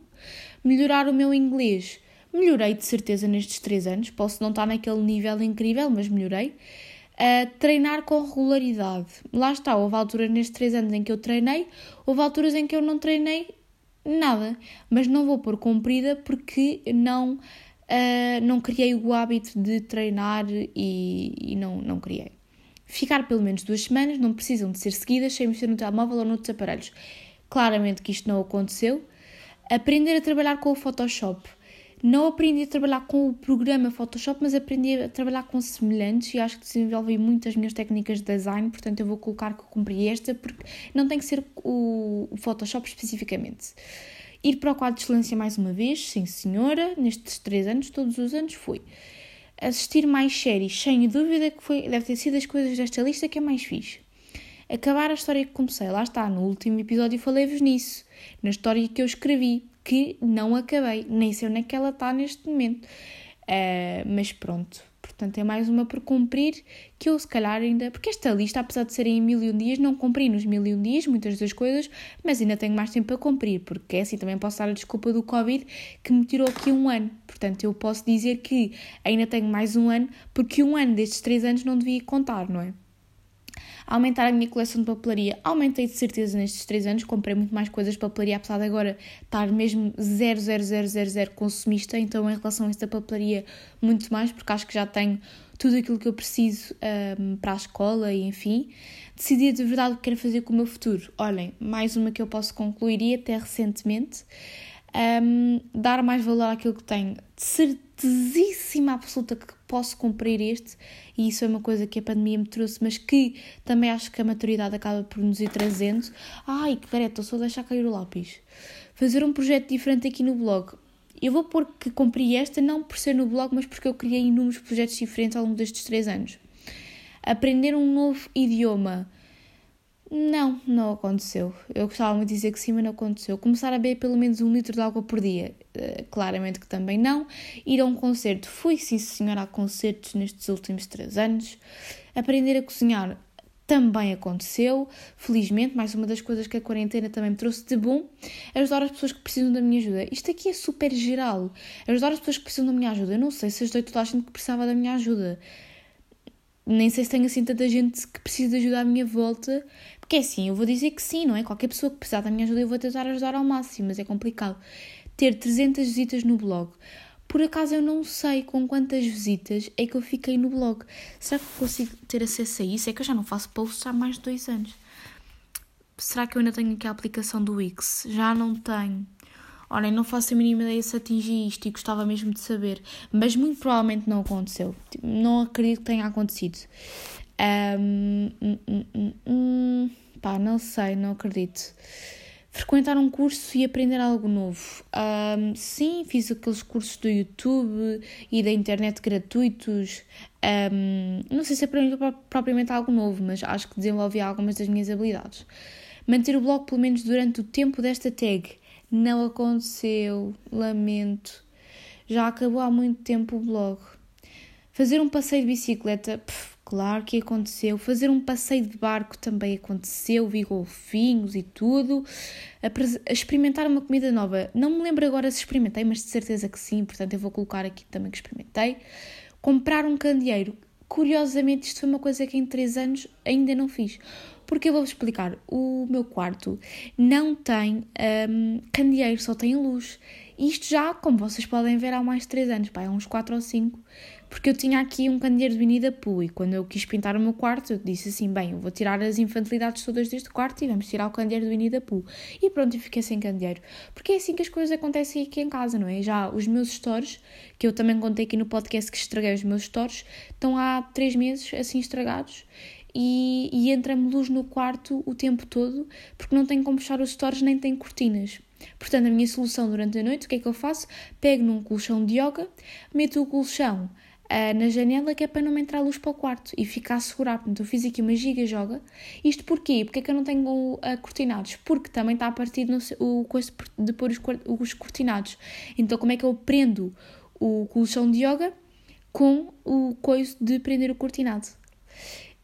Melhorar o meu inglês, melhorei de certeza nestes três anos. Posso não estar naquele nível incrível, mas melhorei. Uh, treinar com regularidade. Lá está, houve alturas nestes três anos em que eu treinei, houve alturas em que eu não treinei Nada. Mas não vou pôr comprida porque não, uh, não criei o hábito de treinar e, e não, não criei. Ficar pelo menos duas semanas, não precisam de ser seguidas sem mexer no telemóvel ou noutros aparelhos. Claramente que isto não aconteceu. Aprender a trabalhar com o Photoshop. Não aprendi a trabalhar com o programa Photoshop, mas aprendi a trabalhar com semelhantes e acho que desenvolvi muitas minhas técnicas de design, portanto eu vou colocar que eu cumpri esta, porque não tem que ser o Photoshop especificamente. Ir para o quadro de excelência mais uma vez, sim senhora, nestes três anos, todos os anos fui. Assistir mais séries, sem dúvida que foi, deve ter sido as coisas desta lista que é mais fixe. Acabar a história que comecei, lá está, no último episódio falei-vos nisso, na história que eu escrevi, que não acabei, nem sei onde é que ela está neste momento. Uh, mas pronto, portanto é mais uma por cumprir que eu se calhar ainda. Porque esta lista, apesar de serem em mil e um dias, não cumpri nos mil e um dias muitas das coisas, mas ainda tenho mais tempo a cumprir, porque é assim também posso dar a desculpa do Covid que me tirou aqui um ano. Portanto, eu posso dizer que ainda tenho mais um ano, porque um ano destes três anos não devia contar, não é? Aumentar a minha coleção de papelaria. Aumentei de certeza nestes 3 anos, comprei muito mais coisas de papelaria, apesar de agora estar mesmo 00000 consumista, então em relação a esta papelaria, muito mais, porque acho que já tenho tudo aquilo que eu preciso um, para a escola e enfim. Decidi de verdade o que quero fazer com o meu futuro. Olhem, mais uma que eu posso concluir e até recentemente. Um, dar mais valor àquilo que tenho. De certezíssima absoluta que posso cumprir este, e isso é uma coisa que a pandemia me trouxe, mas que também acho que a maturidade acaba por nos ir trazendo. Ai, que careta, só deixar cair o lápis. Fazer um projeto diferente aqui no blog. Eu vou pôr que cumpri esta, não por ser no blog, mas porque eu criei inúmeros projetos diferentes ao longo destes três anos. Aprender um novo idioma. Não, não aconteceu. Eu gostava muito de dizer que sim, mas não aconteceu. Começar a beber pelo menos um litro de água por dia, uh, claramente que também não. Ir a um concerto, fui sim senhora a concertos nestes últimos três anos. Aprender a cozinhar também aconteceu, felizmente, mais uma das coisas que a quarentena também me trouxe de bom, ajudar as pessoas que precisam da minha ajuda. Isto aqui é super geral. Ajudar as pessoas que precisam da minha ajuda. Eu não sei se ajudei toda a gente que precisava da minha ajuda. Nem sei se tenho assim tanta gente que precisa de ajuda à minha volta porque é assim, eu vou dizer que sim, não é? Qualquer pessoa que precisar da minha ajuda eu vou tentar ajudar ao máximo, mas é complicado. Ter 300 visitas no blog. Por acaso eu não sei com quantas visitas é que eu fiquei no blog. Será que consigo ter acesso a isso? É que eu já não faço posts há mais de dois anos. Será que eu ainda tenho aqui a aplicação do Wix? Já não tenho. Olhem, não faço a mínima ideia se atingi isto e gostava mesmo de saber. Mas muito provavelmente não aconteceu. Não acredito que tenha acontecido. Um, um, um, um, pá, não sei, não acredito. Frequentar um curso e aprender algo novo. Sim, fiz aqueles cursos do YouTube e da internet gratuitos. Não sei se aprendi propriamente algo novo, mas acho que desenvolvi algumas das minhas habilidades. Manter o blog pelo menos durante o tempo desta tag. Não aconteceu, lamento. Já acabou há muito tempo o blog. Fazer um passeio de bicicleta, pff, Claro que aconteceu. Fazer um passeio de barco também aconteceu, vi golfinhos e tudo. A experimentar uma comida nova. Não me lembro agora se experimentei, mas de certeza que sim, portanto eu vou colocar aqui também que experimentei. Comprar um candeeiro. Curiosamente, isto foi uma coisa que em 3 anos ainda não fiz. Porque eu vou-vos explicar. O meu quarto não tem um, candeeiro, só tem luz. Isto já, como vocês podem ver, há mais de 3 anos, pá, há uns 4 ou 5 porque eu tinha aqui um candeeiro de Winnie the Pooh e quando eu quis pintar o meu quarto eu disse assim, bem, eu vou tirar as infantilidades todas deste quarto e vamos tirar o candeeiro de Winnie the Pooh. E pronto, eu fiquei sem candeeiro. Porque é assim que as coisas acontecem aqui em casa, não é? Já os meus stores, que eu também contei aqui no podcast que estraguei os meus stores, estão há três meses assim estragados e, e entra-me luz no quarto o tempo todo porque não tenho como fechar os stores nem tenho cortinas. Portanto, a minha solução durante a noite, o que é que eu faço? Pego num colchão de yoga, meto o colchão uh, na janela que é para não entrar luz para o quarto e ficar a segurar. Portanto, eu fiz aqui uma giga joga. Isto porquê? Porque é que eu não tenho uh, cortinados? Porque também está a partir no, o coisa de pôr os, os cortinados. Então, como é que eu prendo o colchão de yoga com o coiso de prender o cortinado?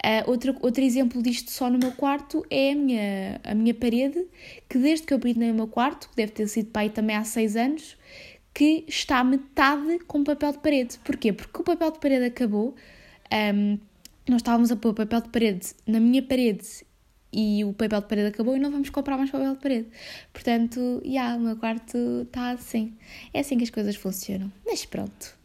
Uh, outro, outro exemplo disto só no meu quarto é a minha, a minha parede, que desde que eu pintei o meu quarto, que deve ter sido pai também há seis anos, que está metade com papel de parede. Porquê? Porque o papel de parede acabou. Um, nós estávamos a pôr papel de parede na minha parede e o papel de parede acabou e não vamos comprar mais papel de parede. Portanto, já, yeah, o meu quarto está assim. É assim que as coisas funcionam. Mas pronto.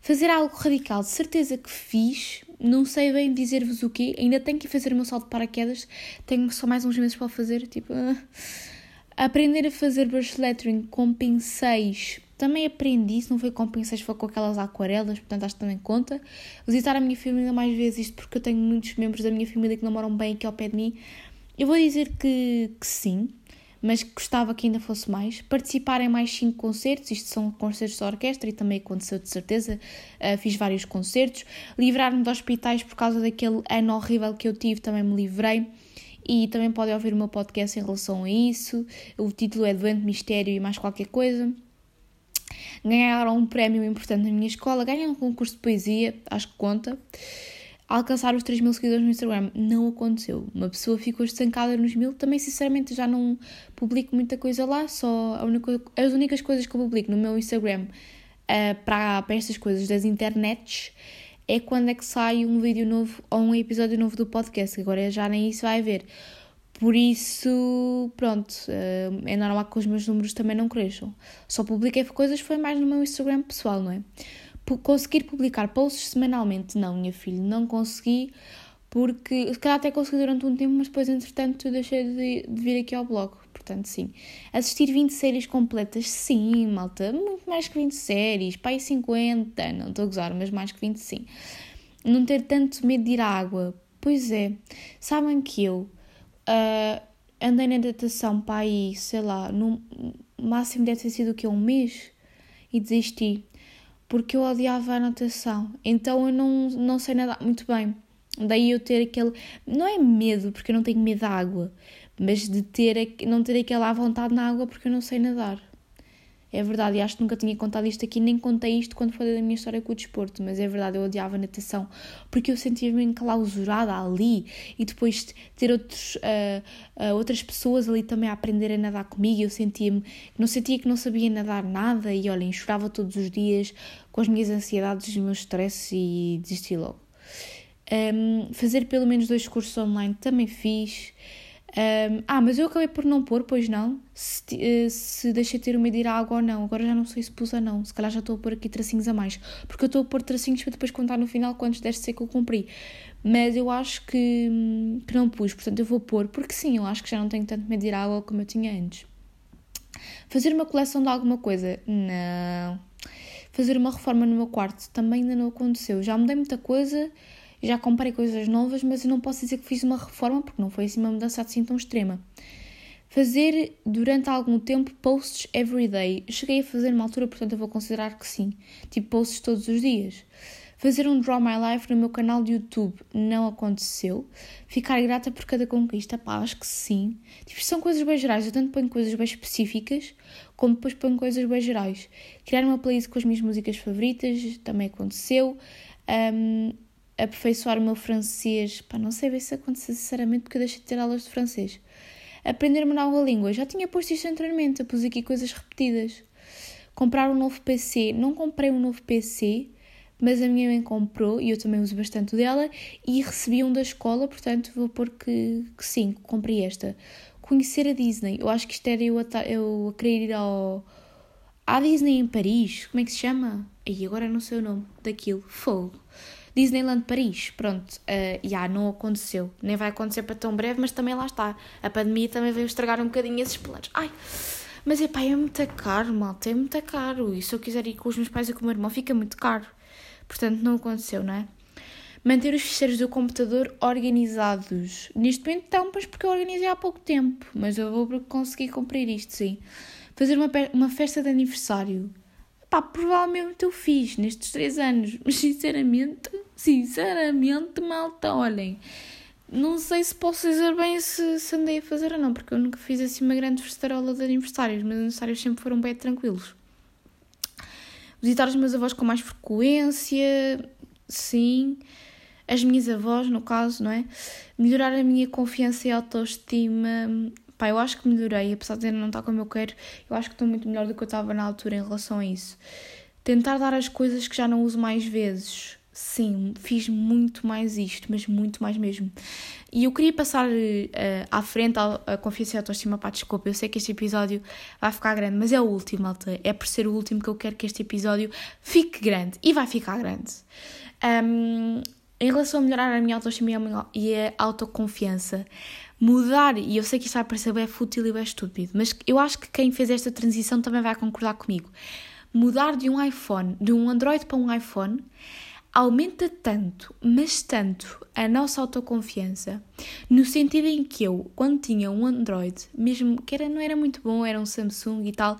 Fazer algo radical, de certeza que fiz, não sei bem dizer-vos o quê, ainda tenho que fazer o meu salto de paraquedas, tenho só mais uns meses para fazer, tipo... *laughs* Aprender a fazer brush lettering com pincéis, também aprendi, se não foi com pincéis, foi com aquelas aquarelas, portanto acho que também conta. Visitar a minha família mais vezes, isto porque eu tenho muitos membros da minha família que não moram bem aqui ao pé de mim. Eu vou dizer que, que sim, mas gostava que ainda fosse mais. Participar em mais cinco concertos, isto são concertos da orquestra e também aconteceu de certeza, uh, fiz vários concertos. Livrar-me de hospitais por causa daquele ano horrível que eu tive, também me livrei. E também podem ouvir o meu podcast em relação a isso. O título é Doente Mistério e mais qualquer coisa. Ganharam um prémio importante na minha escola, ganham um concurso de poesia, acho que conta alcançar os 3 mil seguidores no Instagram. Não aconteceu. Uma pessoa ficou estancada nos mil. Também, sinceramente, já não publico muita coisa lá. Só única, as únicas coisas que eu publico no meu Instagram uh, para, para estas coisas das internets é quando é que sai um vídeo novo ou um episódio novo do podcast. Agora já nem isso vai haver. Por isso, pronto, uh, é normal que os meus números também não cresçam. Só publiquei coisas foi mais no meu Instagram pessoal, não é? conseguir publicar posts semanalmente, não, minha filha, não consegui, porque se calhar até consegui durante um tempo, mas depois, entretanto, deixei de, de, vir aqui ao blog. Portanto, sim. Assistir 20 séries completas, sim, malta, muito mais que 20 séries, pai 50, não estou a gozar, mas mais que 20, sim. Não ter tanto medo de ir à água, pois é. Sabem que eu uh, andei na natação para aí, sei lá, no máximo deve ter sido o que? Um mês? E desisti porque eu odiava a natação. Então eu não, não sei nadar muito bem. Daí eu ter aquele. Não é medo, porque eu não tenho medo da água, mas de ter, não ter aquela vontade na água porque eu não sei nadar. É verdade, e acho que nunca tinha contado isto aqui, nem contei isto quando falei da minha história com o desporto, mas é verdade, eu odiava natação porque eu sentia-me enclausurada ali e depois ter outros, uh, uh, outras pessoas ali também a aprender a nadar comigo, eu sentia-me, não sentia que não sabia nadar nada e olhem, chorava todos os dias com as minhas ansiedades e os meus stresses e desisti logo. Um, fazer pelo menos dois cursos online também fiz. Um, ah, mas eu acabei por não pôr, pois não, se, uh, se deixei ter à água ou não. Agora já não sei se pus ou não. Se calhar já estou a pôr aqui tracinhos a mais. Porque eu estou a pôr tracinhos para depois contar no final quantos deste ser que eu cumpri. Mas eu acho que, que não pus, portanto eu vou pôr, porque sim, eu acho que já não tenho tanto medo de ir à água como eu tinha antes. Fazer uma coleção de alguma coisa? Não. Fazer uma reforma no meu quarto também ainda não aconteceu. Já mudei muita coisa já comprei coisas novas, mas eu não posso dizer que fiz uma reforma porque não foi assim uma mudança assim tão extrema. Fazer durante algum tempo posts everyday. Cheguei a fazer uma altura, portanto eu vou considerar que sim. Tipo posts todos os dias. Fazer um Draw My Life no meu canal de YouTube não aconteceu. Ficar grata por cada conquista, pá, acho que sim. Tipo, são coisas bem gerais. Eu tanto ponho coisas bem específicas, como depois ponho coisas bem gerais. Criar uma playlist com as minhas músicas favoritas também aconteceu. Um, aperfeiçoar o meu francês. Pá, não sei bem se aconteceu sinceramente porque eu deixei de ter aulas de francês. Aprender uma nova língua. Já tinha posto isto anteriormente, eu pus aqui coisas repetidas. Comprar um novo PC. Não comprei um novo PC, mas a minha mãe comprou e eu também uso bastante dela e recebi um da escola, portanto vou pôr que, que sim, comprei esta. Conhecer a Disney. Eu acho que isto era eu a, eu a querer ir ao. À Disney em Paris. Como é que se chama? E agora não sei o nome daquilo. Fogo. Disneyland Paris, pronto, uh, já não aconteceu. Nem vai acontecer para tão breve, mas também lá está. A pandemia também veio estragar um bocadinho esses planos. Ai, mas epá, é muito caro, malta, é muito caro. E se eu quiser ir com os meus pais e com o meu irmão, fica muito caro. Portanto, não aconteceu, não é? Manter os ficheiros do computador organizados. Neste momento estão, mas porque eu organizei há pouco tempo. Mas eu vou conseguir cumprir isto, sim. Fazer uma, uma festa de aniversário. Pá, provavelmente eu fiz nestes três anos, *laughs* mas sinceramente, sinceramente, malta, olhem, não sei se posso dizer bem se, se andei a fazer ou não, porque eu nunca fiz assim uma grande festarola de aniversários, meus aniversários sempre foram bem tranquilos. Visitar os meus avós com mais frequência, sim. As minhas avós, no caso, não é? Melhorar a minha confiança e autoestima, Pá, eu acho que melhorei, apesar de ainda não estar como eu quero, eu acho que estou muito melhor do que eu estava na altura em relação a isso. Tentar dar as coisas que já não uso mais vezes. Sim, fiz muito mais isto, mas muito mais mesmo. E eu queria passar uh, à frente a, a confiança e a autoestima. Pá, desculpa, eu sei que este episódio vai ficar grande, mas é o último, malta. É por ser o último que eu quero que este episódio fique grande. E vai ficar grande. Um, em relação a melhorar a minha autoestima e a autoconfiança, mudar, e eu sei que isto vai parecer bem fútil e bem estúpido, mas eu acho que quem fez esta transição também vai concordar comigo. Mudar de um iPhone, de um Android para um iPhone, aumenta tanto, mas tanto, a nossa autoconfiança, no sentido em que eu, quando tinha um Android, mesmo que era, não era muito bom, era um Samsung e tal,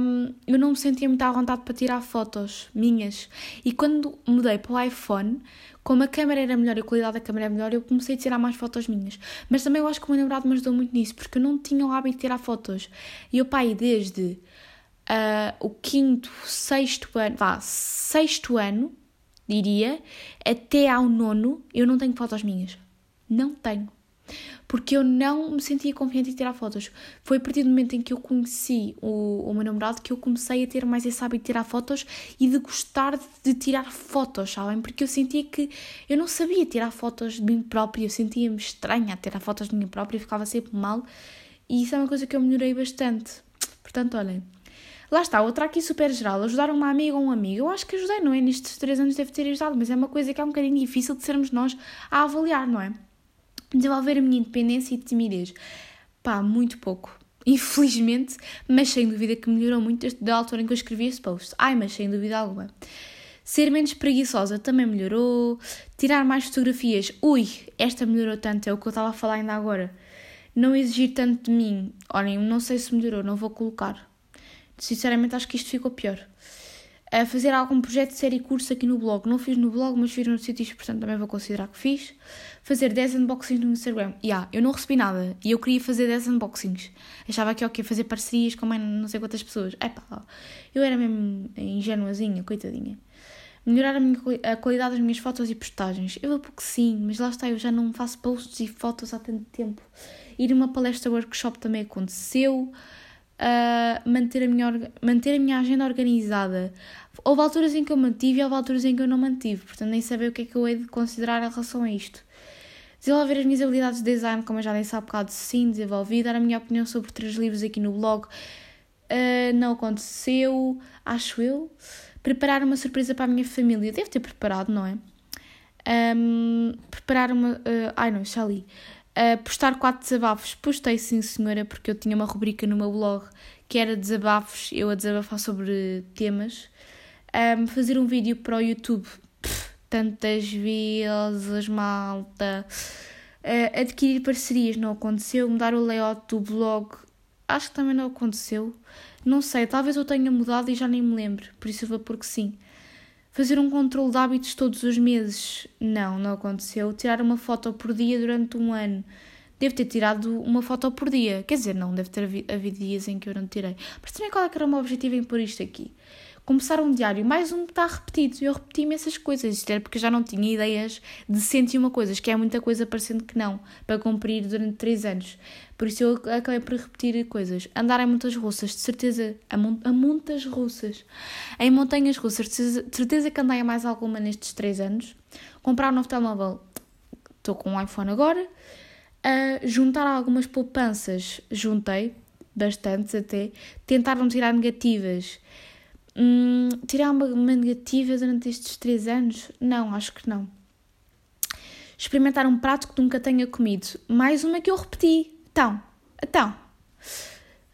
um, eu não me sentia muito à vontade para tirar fotos minhas. E quando mudei para o iPhone, como a câmera era melhor e a qualidade da câmera era melhor, eu comecei a tirar mais fotos minhas. Mas também eu acho que o meu namorado me ajudou muito nisso, porque eu não tinha o hábito de tirar fotos. E eu, pai, desde uh, o quinto, sexto ano, vá, sexto ano, diria, até ao nono, eu não tenho fotos minhas. Não tenho. Porque eu não me sentia confiante em tirar fotos. Foi a partir do momento em que eu conheci o, o meu namorado que eu comecei a ter mais esse hábito de tirar fotos e de gostar de tirar fotos, sabem? Porque eu sentia que eu não sabia tirar fotos de mim própria, eu sentia-me estranha a tirar fotos de mim própria, ficava sempre mal. E isso é uma coisa que eu melhorei bastante. Portanto, olhem, Lá está, outra aqui super geral, ajudar uma amiga ou um amigo. Eu acho que ajudei, não é? Nestes três anos deve ter ajudado, mas é uma coisa que é um bocadinho difícil de sermos nós a avaliar, não é? Desenvolver a minha independência e timidez. Pá, muito pouco. Infelizmente, mas sem dúvida que melhorou muito desde a altura em que eu escrevi este post. Ai, mas sem dúvida alguma. Ser menos preguiçosa também melhorou. Tirar mais fotografias. Ui, esta melhorou tanto, é o que eu estava a falar ainda agora. Não exigir tanto de mim. Olhem, não sei se melhorou, não vou colocar. Sinceramente, acho que isto ficou pior. A fazer algum projeto de série curso aqui no blog. Não fiz no blog, mas fiz nos sítios, portanto também vou considerar que fiz. Fazer 10 unboxings no Instagram. Ya, yeah, eu não recebi nada e eu queria fazer 10 unboxings. Achava que ok, fazer parcerias com não sei quantas pessoas. Epá, eu era mesmo ingenuazinha, coitadinha. Melhorar a, minha, a qualidade das minhas fotos e postagens. Eu vou porque sim, mas lá está, eu já não faço posts e fotos há tanto tempo. Ir a uma palestra workshop também aconteceu uh, manter, a minha, manter a minha agenda organizada. Houve alturas em que eu mantive e houve alturas em que eu não mantive, portanto nem saber o que é que eu hei de considerar em relação a isto. Desenvolver as minhas habilidades de design, como eu já disse há bocado, sim, desenvolvi. Dar a minha opinião sobre três livros aqui no blog. Uh, não aconteceu, acho eu. Preparar uma surpresa para a minha família. Devo ter preparado, não é? Um, preparar uma. Uh, ai não, já li. Postar quatro desabafos. Postei sim, senhora, porque eu tinha uma rubrica no meu blog que era desabafos, eu a desabafar sobre temas. Um, fazer um vídeo para o YouTube. Pff, tantas vezes, malta. Uh, adquirir parcerias não aconteceu. Mudar o layout do blog. Acho que também não aconteceu. Não sei, talvez eu tenha mudado e já nem me lembro. Por isso eu vou porque sim. Fazer um controle de hábitos todos os meses? Não, não aconteceu. Tirar uma foto por dia durante um ano? Devo ter tirado uma foto por dia. Quer dizer, não, deve ter havido dias em que eu não tirei. Mas também qual é que era o meu objetivo em pôr isto aqui? Começar um diário, mais um está repetido. Eu repeti essas coisas, isto era porque já não tinha ideias de 101 coisas, que é muita coisa parecendo que não, para cumprir durante 3 anos. Por isso eu acabei por repetir coisas. Andar em montanhas russas, de certeza, a, mon a russas. Em montanhas russas, de certeza que andei a mais alguma nestes 3 anos. Comprar um novo telemóvel, estou com um iPhone agora. Uh, juntar algumas poupanças, juntei, bastantes até. Tentar não tirar negativas Hum, tirar uma, uma negativa durante estes três anos? Não, acho que não. Experimentar um prato que nunca tenha comido. Mais uma que eu repeti. Então, então.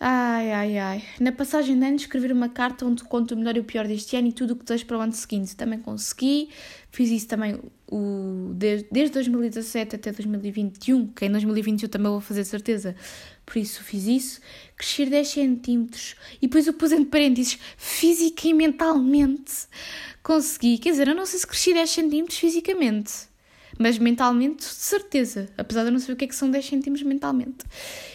Ai, ai, ai. Na passagem de ano, escrever uma carta onde conto o melhor e o pior deste ano e tudo o que desejo para o ano seguinte. Também consegui. Fiz isso também o, desde, desde 2017 até 2021, que em 2021 também vou fazer certeza. Por isso fiz isso. Crescer 10 centímetros. E depois eu pus entre parênteses física e mentalmente. Consegui. Quer dizer, eu não sei se cresci 10 centímetros fisicamente mas mentalmente, de certeza, apesar de eu não saber o que é que são 10 centímetros mentalmente.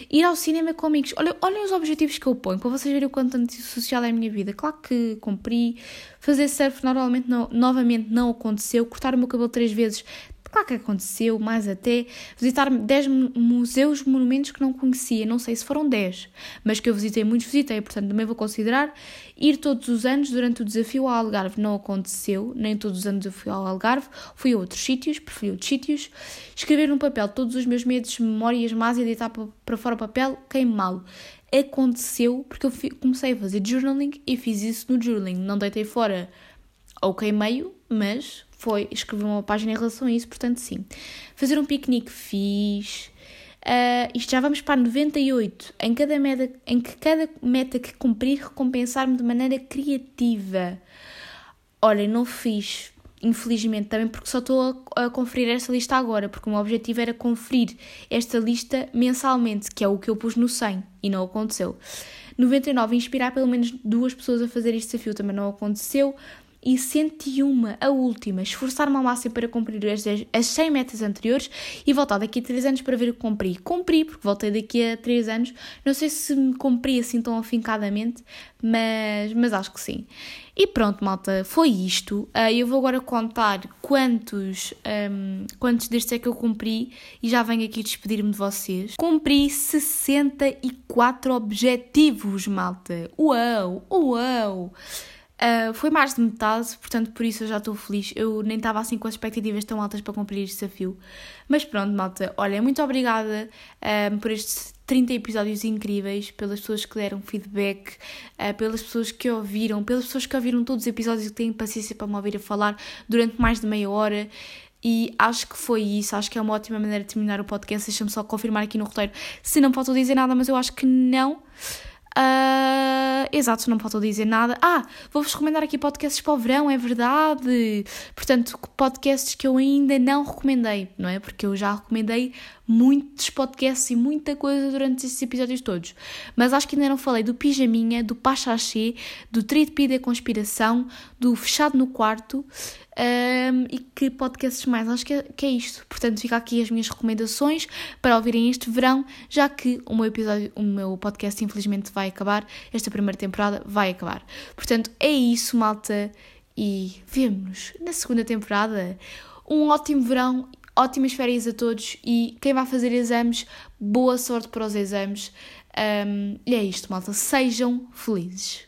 Ir ao cinema com amigos, olhem, os objetivos que eu ponho, para vocês verem o quanto antissocial é a minha vida. Claro que cumpri, fazer surf normalmente não, novamente não aconteceu, cortar o meu cabelo três vezes, claro que aconteceu, mais até, visitar 10 museus, monumentos que não conhecia, não sei se foram 10, mas que eu visitei muitos, visitei, portanto também vou considerar. Ir todos os anos durante o desafio ao Algarve não aconteceu, nem todos os anos eu fui ao Algarve, fui a outros sítios, preferi outros sítios. Escrever no papel todos os meus medos, memórias más e deitar para fora o papel, queimá-lo aconteceu porque eu comecei a fazer journaling e fiz isso no journaling. Não deitei fora ou queimei-o, mas foi escrever uma página em relação a isso, portanto, sim. Fazer um piquenique fiz. Uh, isto já vamos para 98. Em, cada meta, em que cada meta que cumprir, recompensar-me de maneira criativa. Olha, não fiz, infelizmente, também porque só estou a, a, conferir esta lista agora, porque o meu objetivo era conferir esta lista mensalmente, que é o que eu pus no 100 e não aconteceu. 99, inspirar pelo menos duas pessoas a fazer este desafio também não aconteceu e 101, a última, esforçar-me ao máximo para cumprir as, as 100 metas anteriores e voltar daqui a 3 anos para ver o que cumpri. Cumpri, porque voltei daqui a 3 anos. Não sei se me cumpri assim tão afincadamente, mas, mas acho que sim. E pronto, malta, foi isto. Uh, eu vou agora contar quantos, um, quantos destes é que eu cumpri e já venho aqui despedir-me de vocês. Cumpri 64 objetivos, malta. Uau, uau! Uh, foi mais de metade, portanto, por isso eu já estou feliz. Eu nem estava assim com as expectativas tão altas para cumprir este desafio. Mas pronto, malta, olha, muito obrigada uh, por estes 30 episódios incríveis, pelas pessoas que deram feedback, uh, pelas pessoas que ouviram, pelas pessoas que ouviram todos os episódios e que têm paciência para me ouvir a falar durante mais de meia hora. E acho que foi isso, acho que é uma ótima maneira de terminar o podcast. Deixa-me só confirmar aqui no roteiro se não faltou dizer nada, mas eu acho que não. Uh, exato, não faltou dizer nada. Ah, vou-vos recomendar aqui podcasts para o verão, é verdade. Portanto, podcasts que eu ainda não recomendei, não é? Porque eu já recomendei muitos podcasts e muita coisa durante estes episódios todos. Mas acho que ainda não falei do Pijaminha, do Pachachê, do Tripe da Conspiração, do Fechado no Quarto um, e que podcasts mais. Acho que é, que é isto. Portanto, fica aqui as minhas recomendações para ouvirem este verão, já que o meu episódio, o meu podcast infelizmente vai acabar, esta primeira temporada vai acabar. Portanto, é isso, malta, e vemo-nos na segunda temporada. Um ótimo verão ótimas férias a todos e quem vai fazer exames, boa sorte para os exames. Um, e é isto, malta. Sejam felizes.